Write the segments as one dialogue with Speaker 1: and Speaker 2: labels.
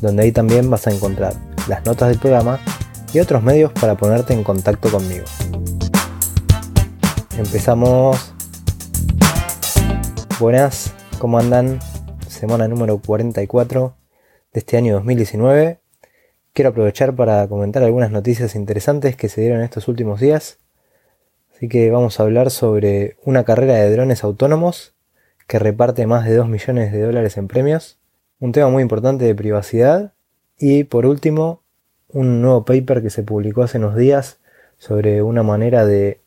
Speaker 1: donde ahí también vas a encontrar las notas del programa y otros medios para ponerte en contacto conmigo. Empezamos. Buenas, ¿cómo andan? Semana número 44 de este año 2019. Quiero aprovechar para comentar algunas noticias interesantes que se dieron estos últimos días. Así que vamos a hablar sobre una carrera de drones autónomos que reparte más de 2 millones de dólares en premios un tema muy importante de privacidad y por último un nuevo paper que se publicó hace unos días sobre una manera de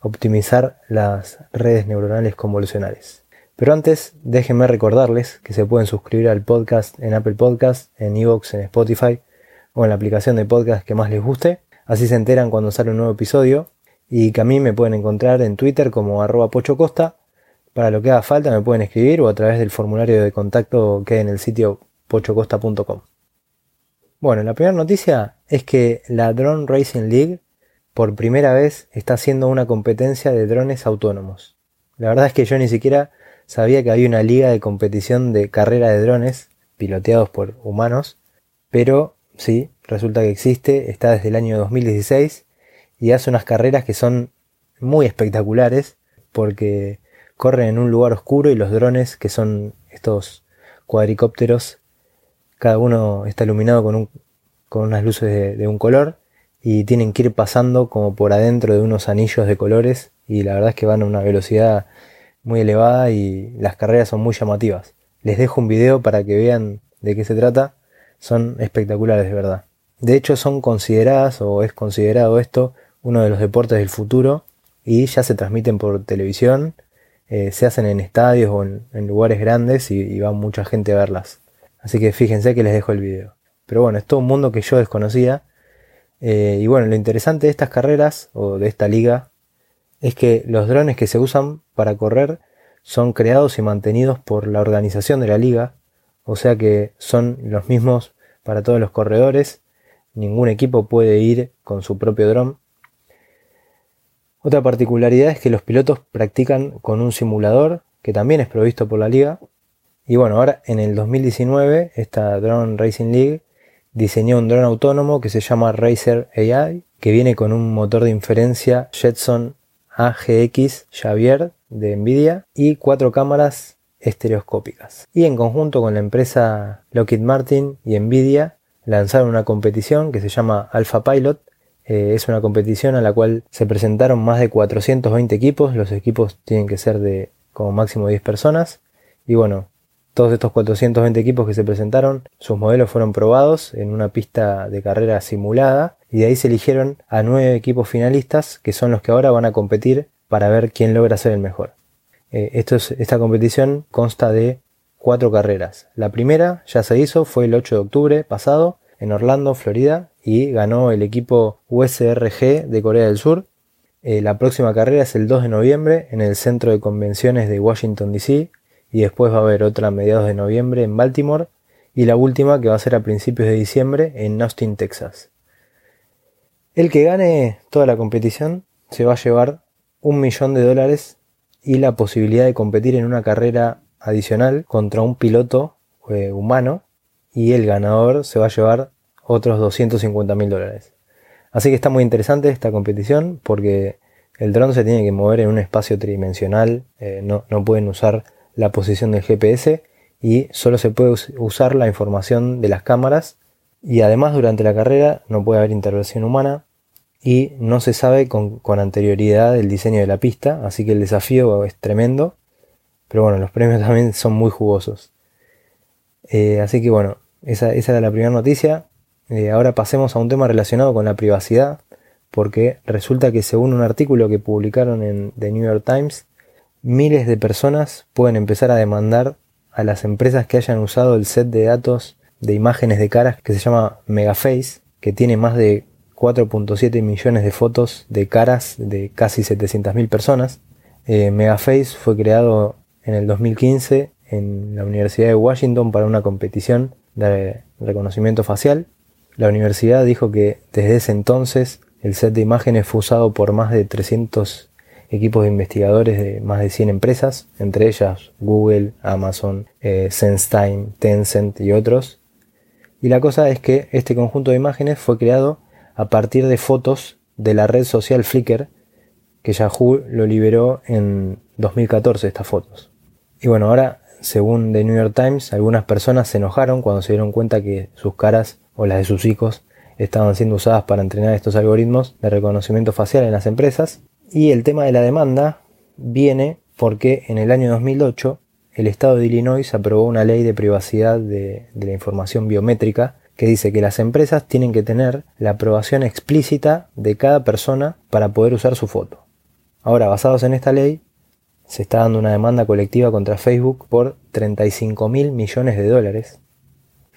Speaker 1: optimizar las redes neuronales convolucionales. Pero antes, déjenme recordarles que se pueden suscribir al podcast en Apple Podcast, en Evox, en Spotify o en la aplicación de podcast que más les guste. Así se enteran cuando sale un nuevo episodio. Y que a mí me pueden encontrar en Twitter como arroba pochocosta para lo que haga falta me pueden escribir o a través del formulario de contacto que hay en el sitio pochocosta.com. Bueno, la primera noticia es que la Drone Racing League por primera vez está haciendo una competencia de drones autónomos. La verdad es que yo ni siquiera sabía que había una liga de competición de carrera de drones piloteados por humanos, pero sí, resulta que existe, está desde el año 2016 y hace unas carreras que son muy espectaculares porque corren en un lugar oscuro y los drones, que son estos cuadricópteros, cada uno está iluminado con, unas luces de, un color y tienen que ir pasando como por adentro de unos anillos de colores y la verdad es que van a una velocidad muy elevada y las carreras son muy llamativas. Les dejo un video para que vean de qué se trata, son espectaculares de verdad. De hecho son consideradas o es considerado esto uno de los deportes del futuro y ya se transmiten por televisión eh, se hacen en estadios o en, lugares grandes y, va mucha gente a verlas. Así que fíjense que les dejo el video. Pero bueno, es todo un mundo que yo desconocía. Eh, y bueno, lo interesante de estas carreras o de esta liga es que los drones que se usan para correr son creados y mantenidos por la organización de la liga. O sea que son los mismos para todos los corredores. Ningún equipo puede ir con su propio dron. Otra particularidad es que los pilotos practican con un simulador que también es provisto por la liga. Y bueno, ahora en el 2019 esta Drone Racing League diseñó un dron autónomo que se llama Racer AI, que viene con un motor de inferencia Jetson AGX Xavier de Nvidia y cuatro cámaras estereoscópicas. Y en conjunto con la empresa Lockheed Martin y Nvidia lanzaron una competición que se llama Alpha Pilot, eh, es una competición a la cual se presentaron más de 420 equipos. Los equipos tienen que ser de como máximo 10 personas. Y bueno, todos estos 420 equipos que se presentaron, sus modelos fueron probados en una pista de carrera simulada. Y de ahí se eligieron a 9 equipos finalistas que son los que ahora van a competir para ver quién logra ser el mejor. Eh, esta competición consta de cuatro carreras. La primera ya se hizo, fue el 8 de octubre pasado en Orlando, Florida, y ganó el equipo USRG de Corea del Sur. Eh, la próxima carrera es el 2 de noviembre en el Centro de Convenciones de Washington, D.C. y después va a haber otra a mediados de noviembre en Baltimore y la última que va a ser a principios de diciembre en Austin, Texas. El que gane toda la competición se va a llevar un millón de dólares y la posibilidad de competir en una carrera adicional contra un piloto eh, humano y el ganador se va a llevar otros 250 mil dólares. Así que está muy interesante esta competición porque el dron se tiene que mover en un espacio tridimensional, eh, no, pueden usar la posición del GPS y solo se puede usar la información de las cámaras y además durante la carrera no puede haber intervención humana y no se sabe con, anterioridad el diseño de la pista, así que el desafío es tremendo, pero bueno, los premios también son muy jugosos. Eh, así que bueno, esa, esa era la primera noticia. Eh, ahora pasemos a un tema relacionado con la privacidad, porque resulta que según un artículo que publicaron en The New York Times, miles de personas pueden empezar a demandar a las empresas que hayan usado el set de datos de imágenes de caras que se llama Megaface, que tiene más de 4.7 millones de fotos de caras de casi 700.000 personas. Eh, Megaface fue creado en el 2015 en la Universidad de Washington para una competición de reconocimiento facial. La universidad dijo que desde ese entonces el set de imágenes fue usado por más de 300 equipos de investigadores de más de 100 empresas, entre ellas Google, Amazon, eh, SenseTime, Tencent y otros. Y la cosa es que este conjunto de imágenes fue creado a partir de fotos de la red social Flickr, que Yahoo lo liberó en 2014 estas fotos. Y bueno, ahora, según The New York Times, algunas personas se enojaron cuando se dieron cuenta que sus caras o las de sus hijos estaban siendo usadas para entrenar estos algoritmos de reconocimiento facial en las empresas. Y el tema de la demanda viene porque en el año 2008 el estado de Illinois aprobó una ley de privacidad de, la información biométrica que dice que las empresas tienen que tener la aprobación explícita de cada persona para poder usar su foto. Ahora, basados en esta ley, se está dando una demanda colectiva contra Facebook por 35 mil millones de dólares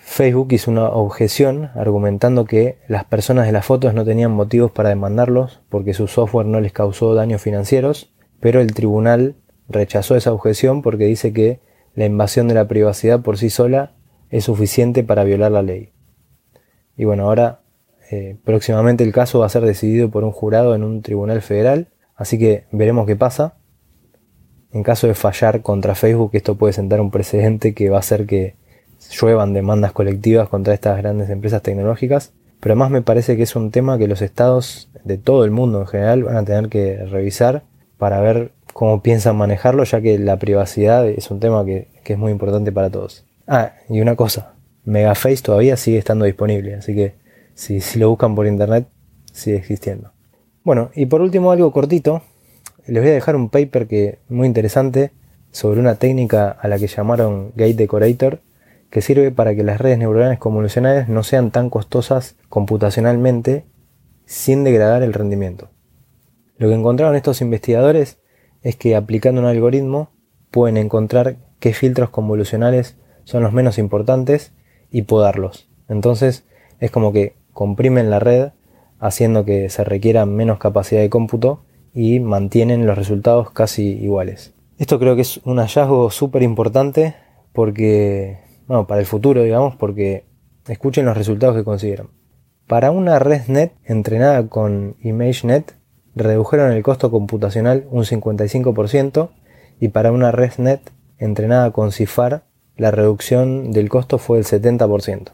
Speaker 1: Facebook hizo una objeción argumentando que las personas de las fotos no tenían motivos para demandarlos porque su software no les causó daños financieros, pero el tribunal rechazó esa objeción porque dice que la invasión de la privacidad por sí sola es suficiente para violar la ley. Y bueno, ahora eh, próximamente el caso va a ser decidido por un jurado en un tribunal federal, así que veremos qué pasa. En caso de fallar contra Facebook, esto puede sentar un precedente que va a hacer que lluevan demandas colectivas contra estas grandes empresas tecnológicas, pero además me parece que es un tema que los estados de todo el mundo en general van a tener que revisar para ver cómo piensan manejarlo, ya que la privacidad es un tema que, es muy importante para todos. Ah, y una cosa, Megaface todavía sigue estando disponible, así que si, si lo buscan por internet, sigue existiendo. Bueno, y por último algo cortito, les voy a dejar un paper que muy interesante sobre una técnica a la que llamaron Gate Decorator, que sirve para que las redes neuronales convolucionales no sean tan costosas computacionalmente sin degradar el rendimiento. Lo que encontraron estos investigadores es que aplicando un algoritmo pueden encontrar qué filtros convolucionales son los menos importantes y podarlos. Entonces es como que comprimen la red haciendo que se requiera menos capacidad de cómputo y mantienen los resultados casi iguales. Esto creo que es un hallazgo súper importante porque bueno, para el futuro, digamos, porque escuchen los resultados que consiguieron. Para una ResNet entrenada con ImageNet, redujeron el costo computacional un 55% y para una ResNet entrenada con CIFAR, la reducción del costo fue del 70%.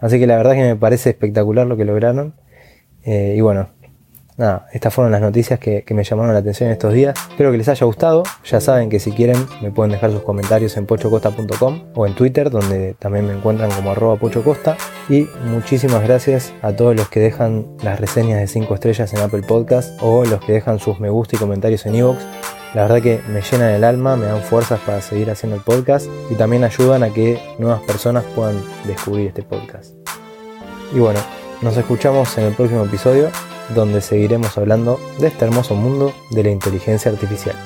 Speaker 1: Así que la verdad que me parece espectacular lo que lograron. Eh, y bueno, nada, estas fueron las noticias que, me llamaron la atención estos días. Espero que les haya gustado. Ya saben que si quieren me pueden dejar sus comentarios en pochocosta.com o en Twitter, donde también me encuentran como arroba pochocosta. Y muchísimas gracias a todos los que dejan las reseñas de 5 estrellas en Apple Podcast o los que dejan sus me gusta y comentarios en iVoox. La verdad que me llenan el alma, me dan fuerzas para seguir haciendo el podcast y también ayudan a que nuevas personas puedan descubrir este podcast. Y bueno, nos escuchamos en el próximo episodio donde seguiremos hablando de este hermoso mundo de la inteligencia artificial.